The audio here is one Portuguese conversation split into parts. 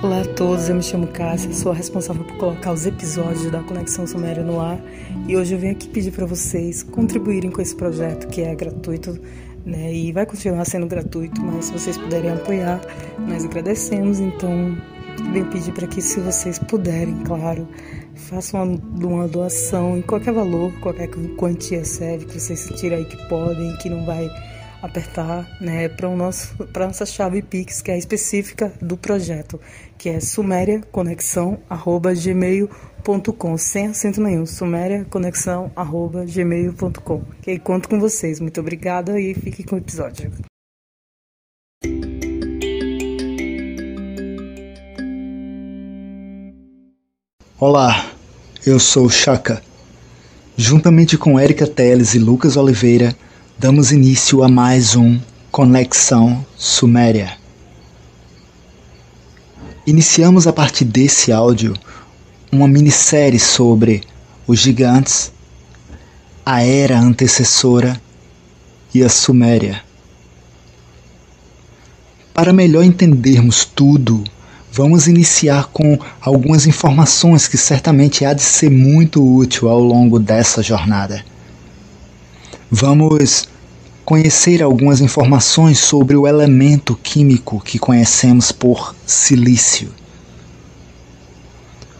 Olá a todos, eu me chamo Cássia, sou a responsável por colocar os episódios da Conexão Suméria no ar e hoje eu venho aqui pedir para vocês contribuírem com esse projeto que é gratuito né, e vai continuar sendo gratuito, mas se vocês puderem apoiar, nós agradecemos. Então, venho pedir para que, se vocês puderem, claro, façam uma, uma doação em qualquer valor, qualquer quantia serve, que vocês sentirem aí que podem, que não vai apertar né, para a nossa chave Pix, que é específica do projeto, que é sumeriaconexão.gmail.com, sem acento nenhum, sumeriaconexão.gmail.com. Ok? Conto com vocês. Muito obrigada e fiquem com o episódio. Olá, eu sou Chaka. Juntamente com Erika Teles e Lucas Oliveira, damos início a mais um Conexão Suméria. Iniciamos a partir desse áudio uma minissérie sobre os gigantes, a era antecessora e a Suméria. Para melhor entendermos tudo, vamos iniciar com algumas informações que certamente há de ser muito útil ao longo dessa jornada. Vamos conhecer algumas informações sobre o elemento químico que conhecemos por silício.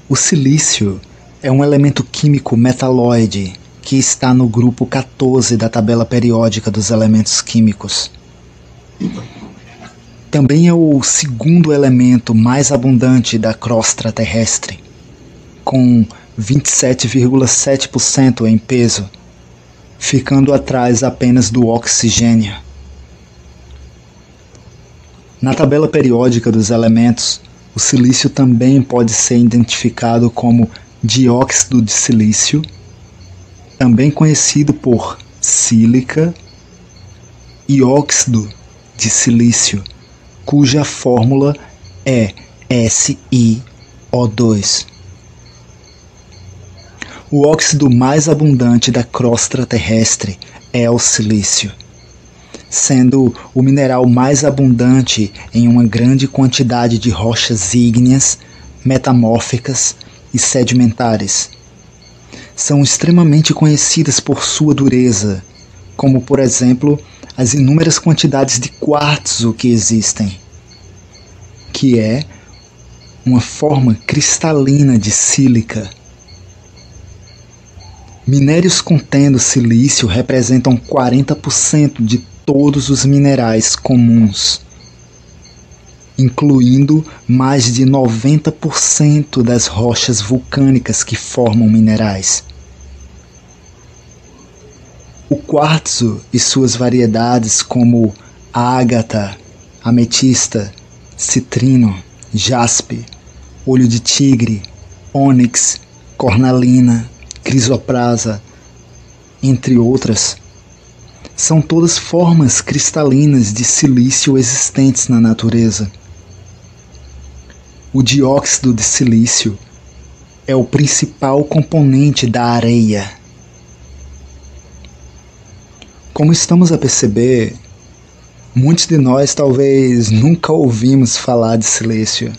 O silício é um elemento químico metalóide que está no grupo 14 da tabela periódica dos elementos químicos. Também é o segundo elemento mais abundante da crosta terrestre, com 27,7% em peso ficando atrás apenas do oxigênio. Na tabela periódica dos elementos, o silício também pode ser identificado como dióxido de silício, também conhecido por sílica, e óxido de silício, cuja fórmula é SiO2. O óxido mais abundante da crosta terrestre é o silício, sendo o mineral mais abundante em uma grande quantidade de rochas ígneas, metamórficas e sedimentares. São extremamente conhecidas por sua dureza, como por exemplo as inúmeras quantidades de quartzo que existem, que é uma forma cristalina de sílica Minérios contendo silício representam 40% de todos os minerais comuns, incluindo mais de 90% das rochas vulcânicas que formam minerais. O quartzo e suas variedades, como ágata, ametista, citrino, jaspe, olho de tigre, ônix, cornalina, crisoprasa, entre outras, são todas formas cristalinas de silício existentes na natureza. O dióxido de silício é o principal componente da areia. Como estamos a perceber, muitos de nós talvez nunca ouvimos falar de silício.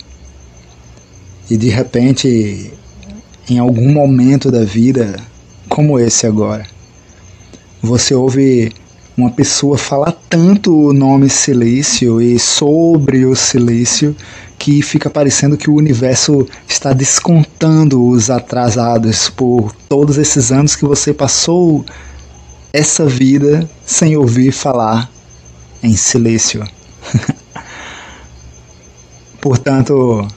E de repente em algum momento da vida, como esse agora, você ouve uma pessoa falar tanto o nome silício e sobre o silício que fica parecendo que o universo está descontando os atrasados por todos esses anos que você passou essa vida sem ouvir falar em silício. Portanto,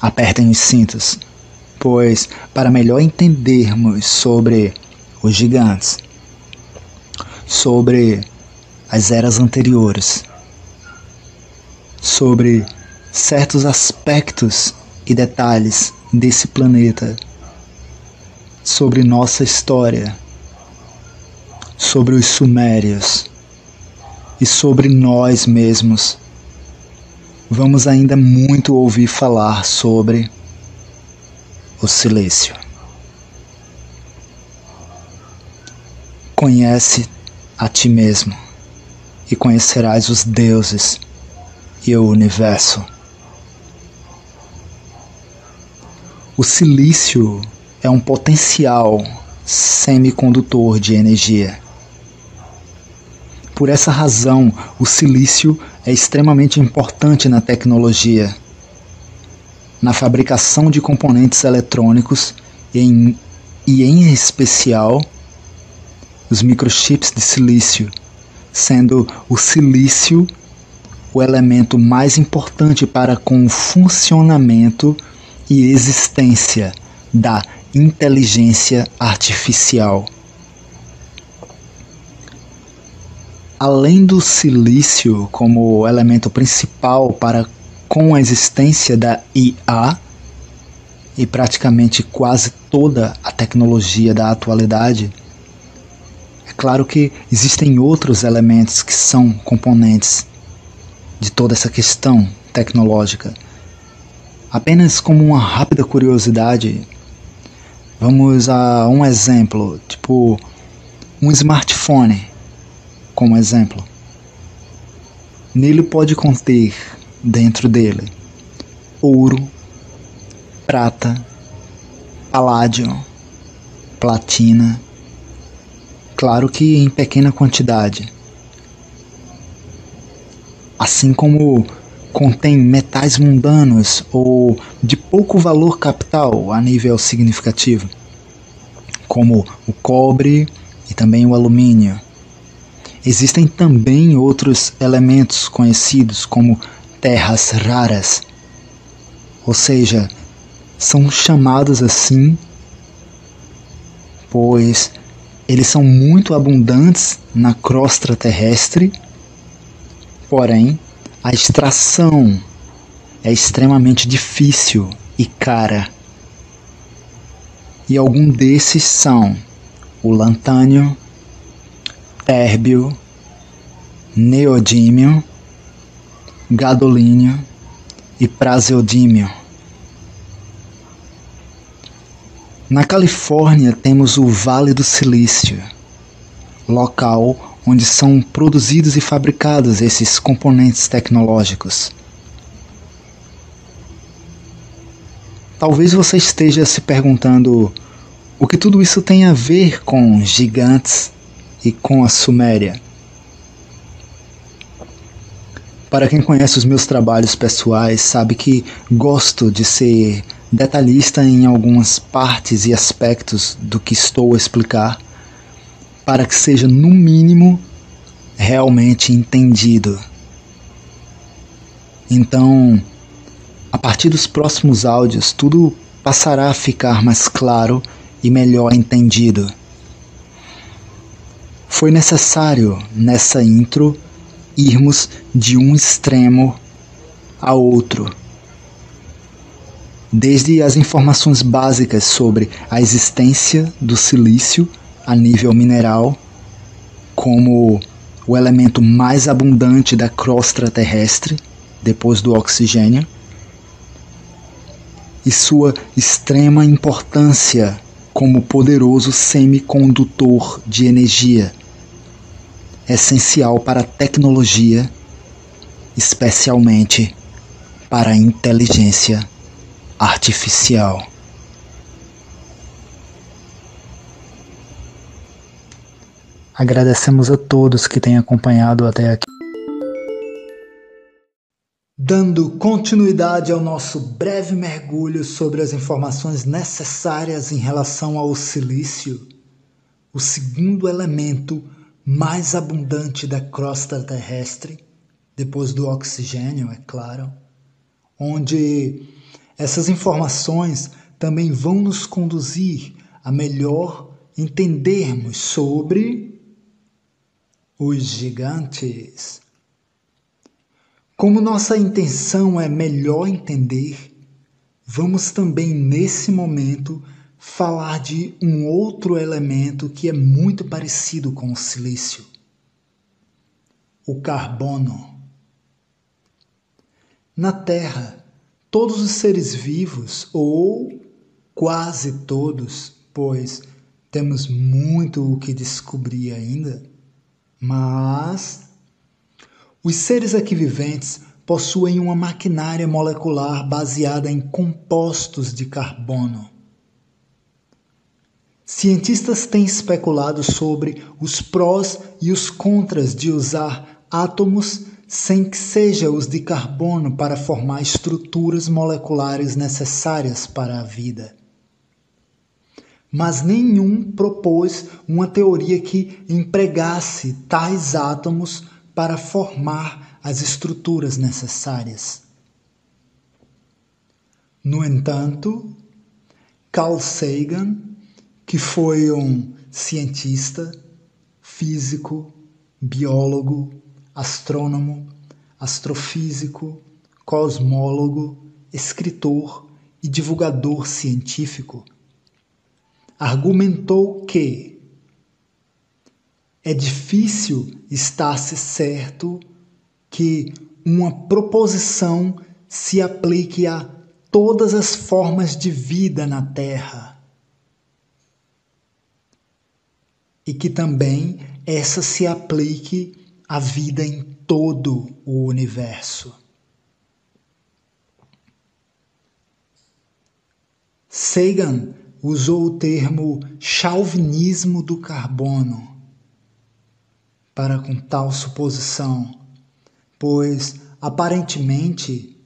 apertem os cintos pois, para melhor entendermos sobre os gigantes, sobre as eras anteriores, sobre certos aspectos e detalhes desse planeta, sobre nossa história, sobre os Sumérios e sobre nós mesmos. Vamos ainda muito ouvir falar sobre o silêncio. Conhece a ti mesmo e conhecerás os deuses e o universo. o silício é um potencial semicondutor de energia. Por essa razão, o silício é extremamente importante na tecnologia, na fabricação de componentes eletrônicos e em, e em especial os microchips de silício, sendo o silício o elemento mais importante para com o funcionamento e existência da inteligência artificial. Além do silício como elemento principal para com a existência da IA e praticamente quase toda a tecnologia da atualidade, é claro que existem outros elementos que são componentes de toda essa questão tecnológica. Apenas como uma rápida curiosidade, vamos a um exemplo, tipo um smartphone, como exemplo. Nele pode conter dentro dele. Ouro, prata, paládio, platina, claro que em pequena quantidade. Assim como contém metais mundanos ou de pouco valor capital a nível significativo, como o cobre e também o alumínio. Existem também outros elementos conhecidos como terras raras, ou seja, são chamados assim pois eles são muito abundantes na crosta terrestre Porém, a extração é extremamente difícil e cara. E algum desses são o lantânio, térbio, neodímio, gadolínio e praseodímio. Na Califórnia temos o Vale do Silício, local onde são produzidos e fabricados esses componentes tecnológicos. Talvez você esteja se perguntando o que tudo isso tem a ver com gigantes e com a Suméria. Para quem conhece os meus trabalhos pessoais, sabe que gosto de ser detalhista em algumas partes e aspectos do que estou a explicar para que seja, no mínimo, realmente entendido. Então, a partir dos próximos áudios, tudo passará a ficar mais claro e melhor entendido. Foi necessário, nessa intro, irmos de um extremo a outro. Desde as informações básicas sobre a existência do silício a nível mineral como o elemento mais abundante da crosta terrestre, depois do oxigênio, e sua extrema importância como poderoso semicondutor de energia, essencial para a tecnologia, especialmente para a inteligência artificial. Agradecemos a todos que têm acompanhado até aqui. Dando continuidade ao nosso breve mergulho sobre as informações necessárias em relação ao silício, o segundo elemento mais abundante da crosta terrestre, depois do oxigênio, é claro, onde essas informações também vão nos conduzir a melhor entendermos sobre os gigantes. Como nossa intenção é melhor entender, vamos também nesse momento falar de um outro elemento que é muito parecido com o silício: o carbono. Na Terra, todos os seres vivos, ou quase todos, pois temos muito o que descobrir ainda, mas os seres aqui viventes possuem uma maquinária molecular baseada em compostos de carbono. Cientistas têm especulado sobre os prós e os contras de usar átomos sem que sejam os de carbono para formar estruturas moleculares necessárias para a vida. Mas nenhum propôs uma teoria que empregasse tais átomos para formar as estruturas necessárias. No entanto, Carl Sagan que foi um cientista, físico, biólogo, astrônomo, astrofísico, cosmólogo, escritor e divulgador científico, argumentou que é difícil estar-se certo que uma proposição se aplique a todas as formas de vida na Terra e que também essa se aplique à vida em todo o universo. Sagan usou o termo chauvinismo do carbono para com tal suposição, pois aparentemente,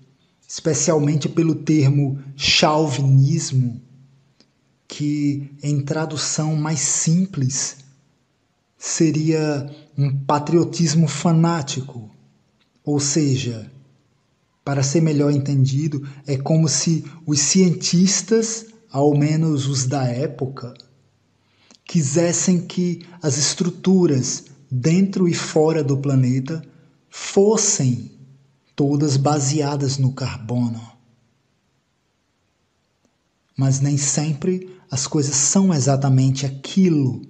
especialmente pelo termo chauvinismo, que em tradução mais simples seria um patriotismo fanático, ou seja, para ser melhor entendido, é como se os cientistas, ao menos os da época, quisessem que as estruturas dentro e fora do planeta fossem todas baseadas no carbono. Mas nem sempre as coisas são exatamente aquilo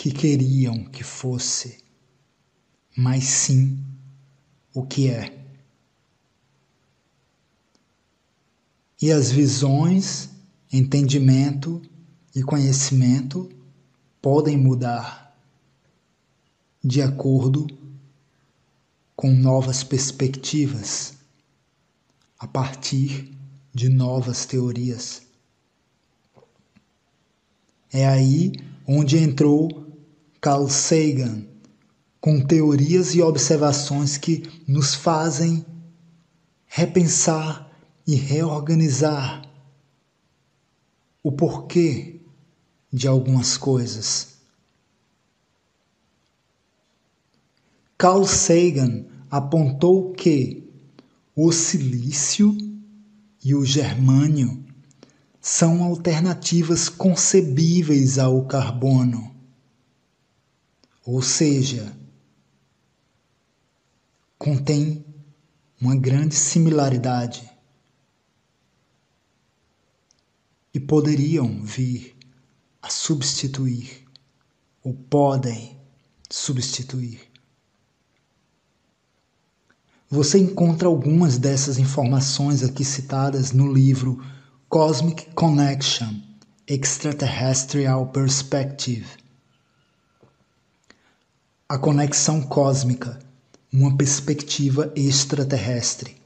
que queriam que fosse, mas sim o que é. E as visões, entendimento e conhecimento podem mudar de acordo com novas perspectivas, a partir de novas teorias. É aí onde entrou Carl Sagan, com teorias e observações que nos fazem repensar e reorganizar o porquê de algumas coisas. Carl Sagan apontou que o silício e o germânio são alternativas concebíveis ao carbono ou seja, contém uma grande similaridade e poderiam vir a substituir ou podem substituir. Você encontra algumas dessas informações aqui citadas no livro Cosmic Connection Extraterrestrial Perspective a Conexão Cósmica, uma perspectiva extraterrestre,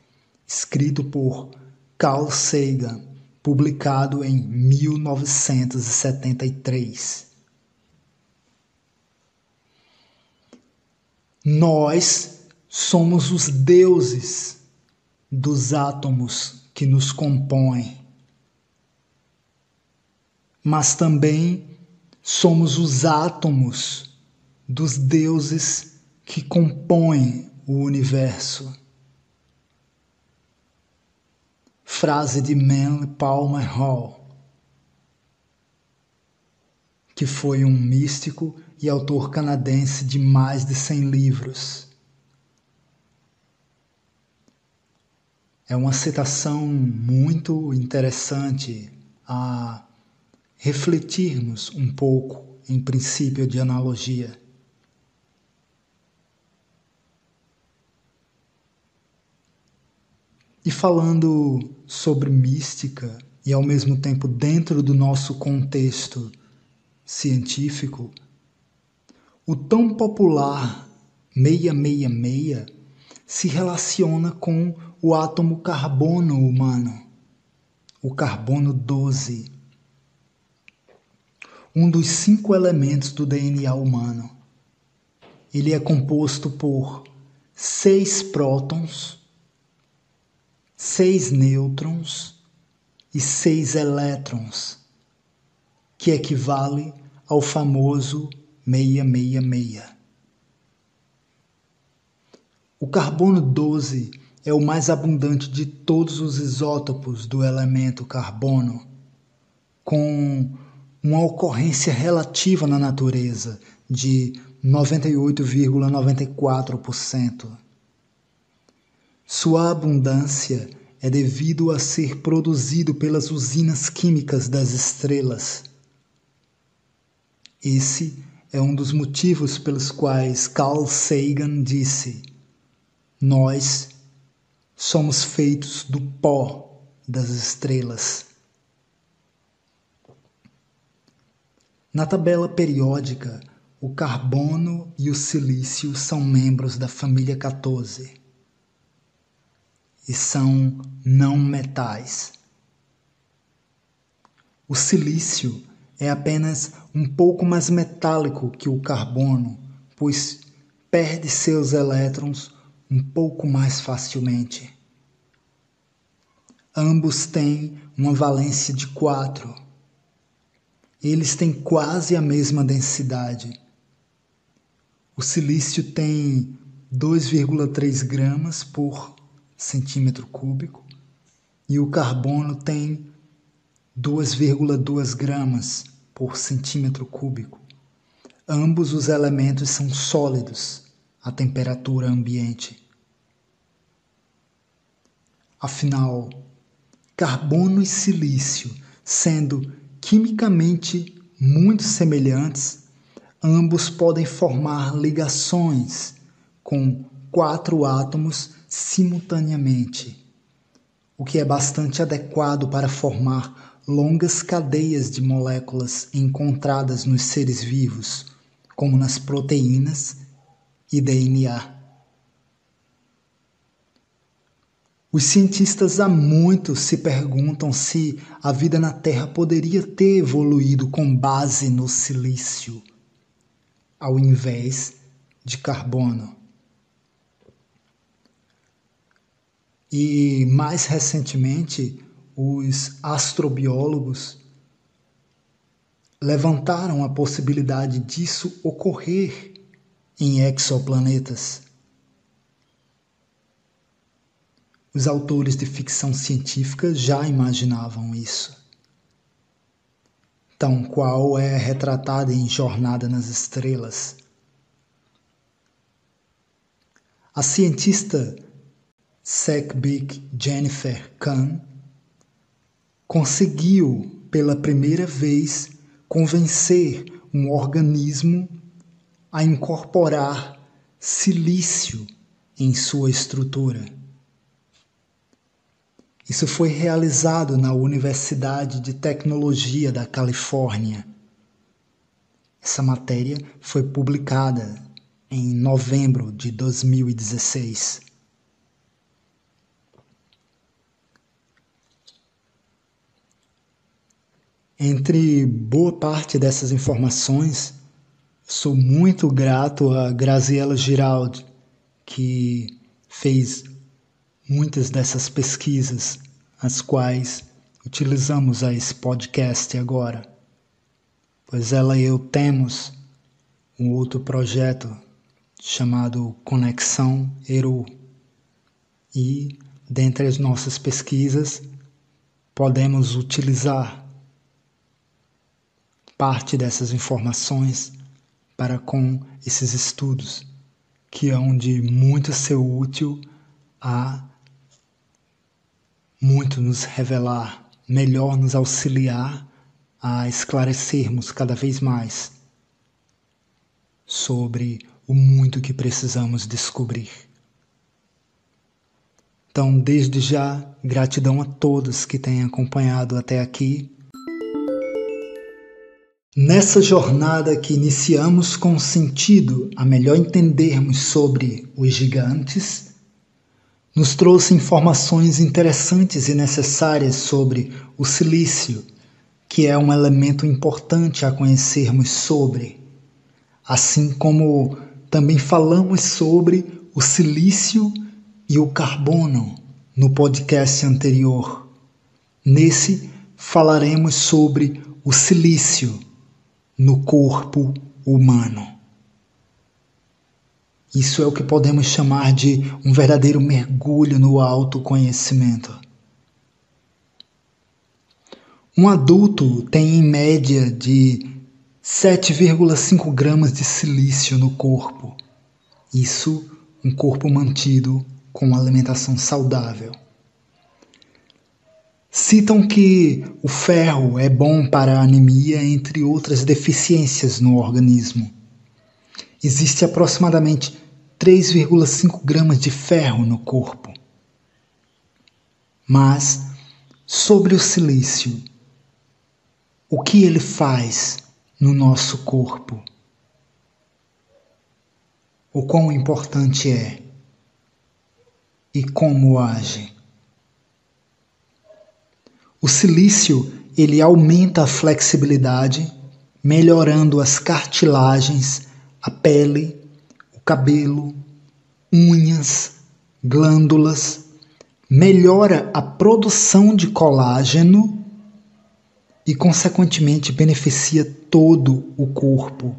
escrito por Carl Sagan, publicado em 1973. Nós somos os deuses dos átomos que nos compõem, mas também somos os átomos dos deuses que compõem o universo. Frase de Manly Palmer Hall, que foi um místico e autor canadense de mais de 100 livros. É uma citação muito interessante a refletirmos um pouco em princípio de analogia. E falando sobre mística e ao mesmo tempo dentro do nosso contexto científico, o tão popular 666 se relaciona com o átomo carbono humano, o carbono 12, um dos cinco elementos do DNA humano. Ele é composto por seis prótons, seis nêutrons e seis elétrons, que equivale ao famoso 666. O carbono 12 é o mais abundante de todos os isótopos do elemento carbono, com uma ocorrência relativa na natureza de 98,94%. Sua abundância é devido a ser produzido pelas usinas químicas das estrelas. Esse é um dos motivos pelos quais Carl Sagan disse: Nós somos feitos do pó das estrelas. Na tabela periódica, o carbono e o silício são membros da família 14 e são não metais. O silício é apenas um pouco mais metálico que o carbono, pois perde seus elétrons um pouco mais facilmente. Ambos têm uma valência de 4. Eles têm quase a mesma densidade o silício tem 2,3 gramas por centímetro cúbico e o carbono tem 2,2 gramas por centímetro cúbico. Ambos os elementos são sólidos à temperatura ambiente. Afinal, carbono e silício, sendo quimicamente muito semelhantes, ambos podem formar ligações com quatro átomos simultaneamente, o que é bastante adequado para formar longas cadeias de moléculas encontradas nos seres vivos, como nas proteínas e DNA. Os cientistas há muito se perguntam se a vida na Terra poderia ter evoluído com base no silício ao invés de carbono. E mais recentemente, os astrobiólogos levantaram a possibilidade disso ocorrer em exoplanetas. Os autores de ficção científica já imaginavam isso tão qual é retratada em Jornada nas Estrelas. A cientista Sekbik Jennifer Kahn conseguiu pela primeira vez convencer um organismo a incorporar silício em sua estrutura. Isso foi realizado na Universidade de Tecnologia da Califórnia. Essa matéria foi publicada em novembro de 2016. Entre boa parte dessas informações, sou muito grato a Graziella Giraldi, que fez muitas dessas pesquisas, as quais utilizamos a esse podcast agora, pois ela e eu temos um outro projeto chamado Conexão Eru. E, dentre as nossas pesquisas, podemos utilizar parte dessas informações para com esses estudos, que hão de muito ser útil a muito nos revelar, melhor nos auxiliar a esclarecermos cada vez mais sobre o muito que precisamos descobrir. Então, desde já, gratidão a todos que têm acompanhado até aqui. Nessa jornada que iniciamos com sentido a melhor entendermos sobre os gigantes nos trouxe informações interessantes e necessárias sobre o silício, que é um elemento importante a conhecermos sobre, assim como também falamos sobre o silício e o carbono no podcast anterior. Nesse falaremos sobre o silício no corpo humano. Isso é o que podemos chamar de um verdadeiro mergulho no autoconhecimento. Um adulto tem em média de 7,5 gramas de silício no corpo. Isso, um corpo mantido com uma alimentação saudável. Citam que o ferro é bom para a anemia, entre outras deficiências no organismo. Existe aproximadamente 3,5 gramas de ferro no corpo. Mas, sobre o silício, o que ele faz no nosso corpo? O quão importante é e como age? O silício, ele aumenta a flexibilidade, melhorando as cartilagens, a pele cabelo, unhas, glândulas, melhora a produção de colágeno e, consequentemente, beneficia todo o corpo.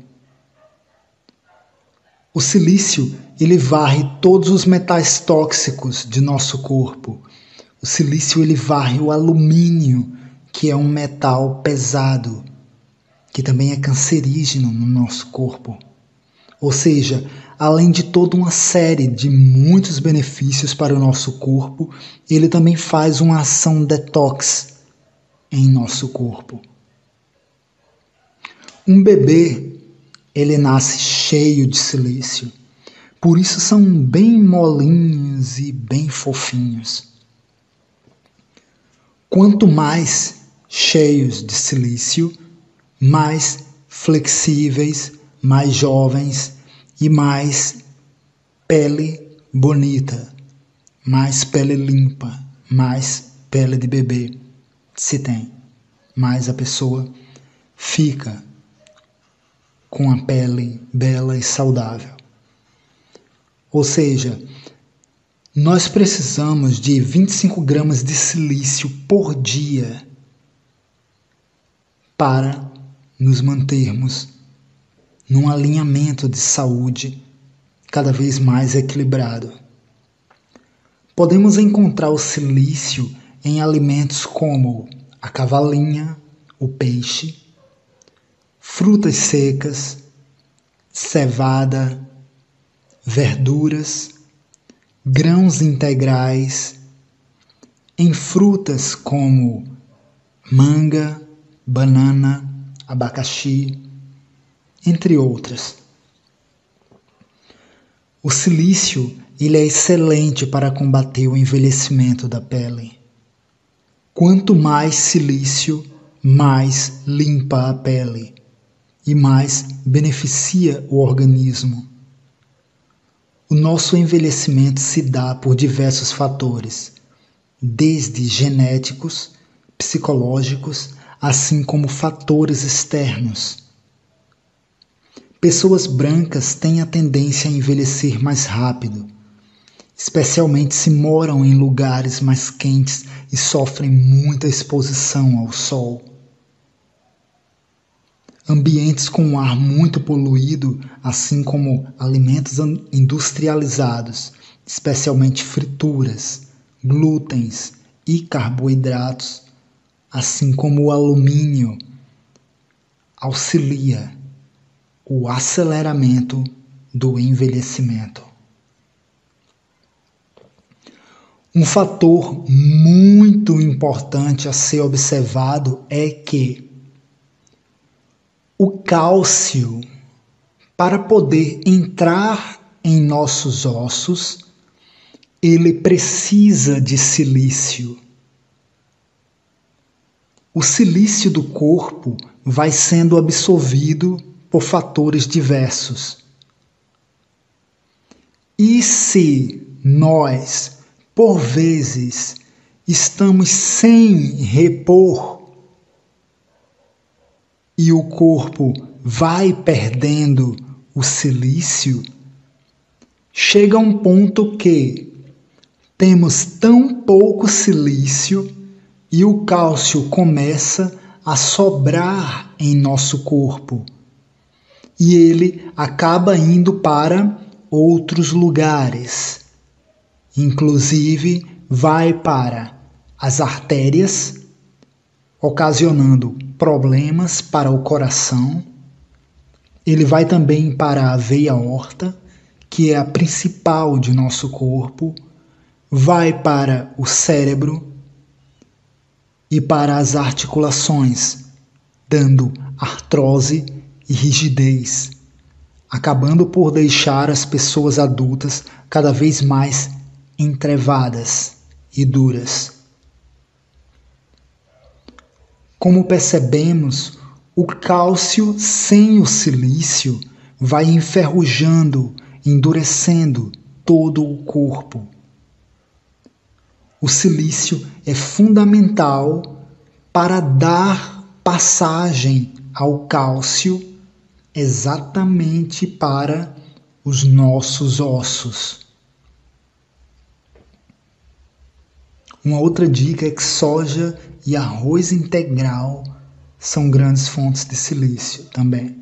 O silício ele varre todos os metais tóxicos de nosso corpo. O silício ele varre o alumínio, que é um metal pesado, que também é cancerígeno no nosso corpo. Ou seja, além de toda uma série de muitos benefícios para o nosso corpo, ele também faz uma ação detox em nosso corpo. Um bebê, ele nasce cheio de silício. Por isso são bem molinhos e bem fofinhos. Quanto mais cheios de silício, mais flexíveis, mais jovens e mais pele bonita, mais pele limpa, mais pele de bebê se tem, mais a pessoa fica com a pele bela e saudável. Ou seja, nós precisamos de 25 gramas de silício por dia para nos mantermos num alinhamento de saúde cada vez mais equilibrado. Podemos encontrar o silício em alimentos como a cavalinha, o peixe, frutas secas, cevada, verduras, grãos integrais, em frutas como manga, banana, abacaxi, entre outras. O silício ele é excelente para combater o envelhecimento da pele. Quanto mais silício, mais limpa a pele e mais beneficia o organismo. O nosso envelhecimento se dá por diversos fatores, desde genéticos, psicológicos, assim como fatores externos Pessoas brancas têm a tendência a envelhecer mais rápido, especialmente se moram em lugares mais quentes e sofrem muita exposição ao sol. Ambientes com ar muito poluído, assim como alimentos industrializados, especialmente frituras, glútens e carboidratos, assim como o alumínio, auxilia o aceleramento do envelhecimento. Um fator muito importante a ser observado é que o cálcio, para poder entrar em nossos ossos, ele precisa de silício. O silício do corpo vai sendo absorvido por fatores diversos. E se nós por vezes, estamos sem repor e o corpo vai perdendo o silício, chega um ponto que temos tão pouco silício e o cálcio começa a sobrar em nosso corpo. E ele acaba indo para outros lugares. Inclusive, vai para as artérias, ocasionando problemas para o coração. Ele vai também para a veia aorta, que é a principal de nosso corpo, vai para o cérebro e para as articulações, dando artrose e rigidez, acabando por deixar as pessoas adultas cada vez mais entrevadas e duras. Como percebemos, o cálcio sem o silício vai enferrujando, endurecendo todo o corpo. O silício é fundamental para dar passagem ao cálcio exatamente para os nossos ossos. Uma outra dica é que soja e arroz integral são grandes fontes de silício também.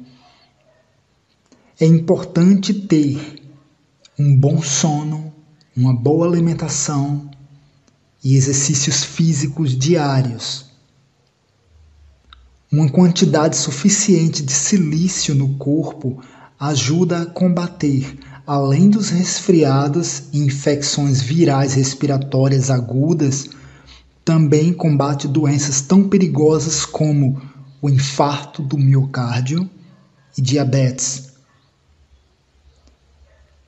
É importante ter um bom sono, uma boa alimentação e exercícios físicos diários. Uma quantidade suficiente de silício no corpo ajuda a combater, além dos resfriados e infecções virais respiratórias agudas, também combate doenças tão perigosas como o infarto do miocárdio e diabetes.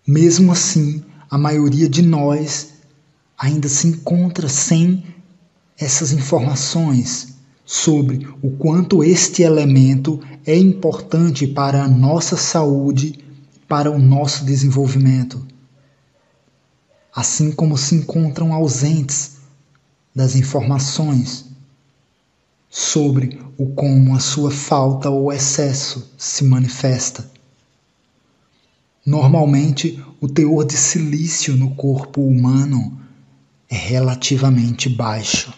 Mesmo assim, a maioria de nós ainda se encontra sem essas informações sobre o quanto este elemento é importante para a nossa saúde, para o nosso desenvolvimento. Assim como se encontram ausentes das informações sobre o como a sua falta ou excesso se manifesta. Normalmente, o teor de silício no corpo humano é relativamente baixo.